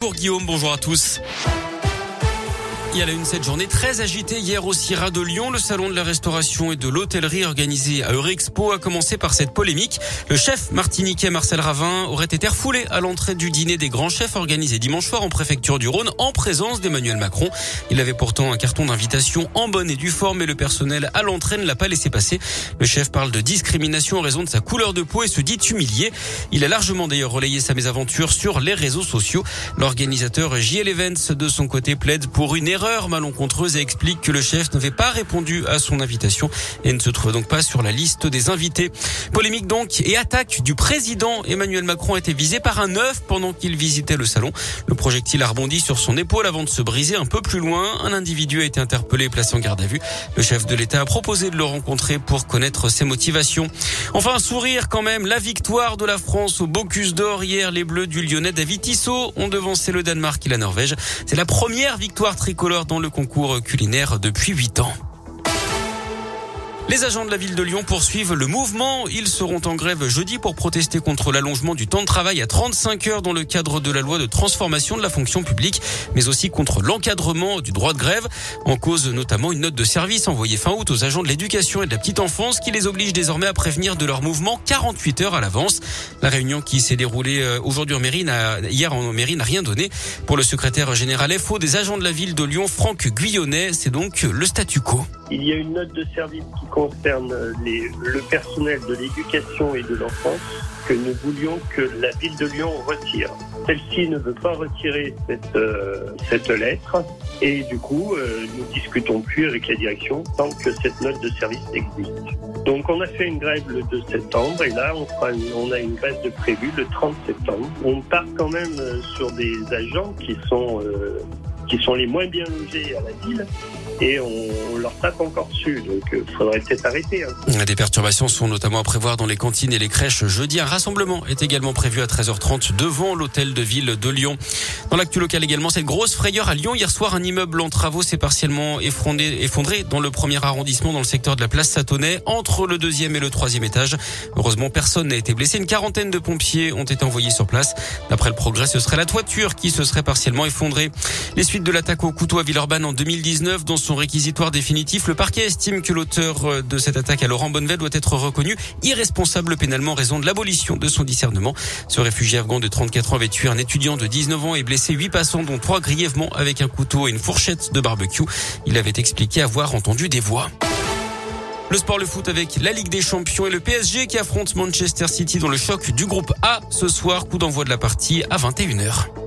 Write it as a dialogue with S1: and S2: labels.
S1: Pour Guillaume, bonjour à tous. Il y a la une cette journée très agitée hier au CIRA de Lyon. Le salon de la restauration et de l'hôtellerie organisé à Eurexpo a commencé par cette polémique. Le chef martiniquais Marcel Ravin aurait été refoulé à l'entrée du dîner des grands chefs organisé dimanche soir en préfecture du Rhône en présence d'Emmanuel Macron. Il avait pourtant un carton d'invitation en bonne et due forme et le personnel à l'entrée ne l'a pas laissé passer. Le chef parle de discrimination en raison de sa couleur de peau et se dit humilié. Il a largement d'ailleurs relayé sa mésaventure sur les réseaux sociaux. L'organisateur JL Events de son côté plaide pour une erreur erreur malencontreuse et explique que le chef n'avait pas répondu à son invitation et ne se trouve donc pas sur la liste des invités. Polémique donc et attaque du président Emmanuel Macron a été visé par un œuf pendant qu'il visitait le salon. Le projectile a rebondi sur son épaule avant de se briser un peu plus loin. Un individu a été interpellé et placé en garde à vue. Le chef de l'État a proposé de le rencontrer pour connaître ses motivations. Enfin, un sourire quand même. La victoire de la France au Bocuse d'Or hier. Les Bleus du Lyonnais David Tissot ont devancé le Danemark et la Norvège. C'est la première victoire tricolore dans le concours culinaire depuis 8 ans. Les agents de la ville de Lyon poursuivent le mouvement. Ils seront en grève jeudi pour protester contre l'allongement du temps de travail à 35 heures dans le cadre de la loi de transformation de la fonction publique, mais aussi contre l'encadrement du droit de grève. En cause notamment une note de service envoyée fin août aux agents de l'éducation et de la petite enfance qui les oblige désormais à prévenir de leur mouvement 48 heures à l'avance. La réunion qui s'est déroulée euh, aujourd'hui en mairie, hier en mairie, n'a rien donné. Pour le secrétaire général FO des agents de la ville de Lyon, Franck Guyonnet, c'est donc le statu quo.
S2: Concerne le personnel de l'éducation et de l'enfance que nous voulions que la ville de Lyon retire. Celle-ci ne veut pas retirer cette, euh, cette lettre et du coup, euh, nous discutons plus avec la direction tant que cette note de service existe. Donc on a fait une grève le 2 septembre et là on, a une grève de prévu le 30 septembre. On part quand même euh, sur des agents qui sont qui sont les moins bien logés à la ville et on, leur tape encore dessus. Donc il euh, faudrait peut-être arrêter. Hein.
S1: Des perturbations sont notamment à prévoir dans les cantines et les crèches jeudi. Un rassemblement est également prévu à 13h30 devant l'hôtel de ville de Lyon. Dans l'actu local également, cette grosse frayeur à Lyon. Hier soir, un immeuble en travaux s'est partiellement effondré, effondré dans le premier arrondissement dans le secteur de la place Satonnet entre le deuxième et le troisième étage. Heureusement, personne n'a été blessé. Une quarantaine de pompiers ont été envoyés sur place. D'après le progrès, ce serait la toiture qui se serait partiellement effondrée. Les suites de l'attaque au couteau à Villeurbanne en 2019 dans réquisitoire définitif, le parquet estime que l'auteur euh, de cette attaque à Laurent Bonnevel doit être reconnu irresponsable pénalement en raison de l'abolition de son discernement. Ce réfugié afghan de 34 ans avait tué un étudiant de 19 ans et blessé 8 passants dont 3 grièvement avec un couteau et une fourchette de barbecue. Il avait expliqué avoir entendu des voix. Le sport, le foot avec la Ligue des Champions et le PSG qui affronte Manchester City dans le choc du groupe A ce soir. Coup d'envoi de la partie à 21h.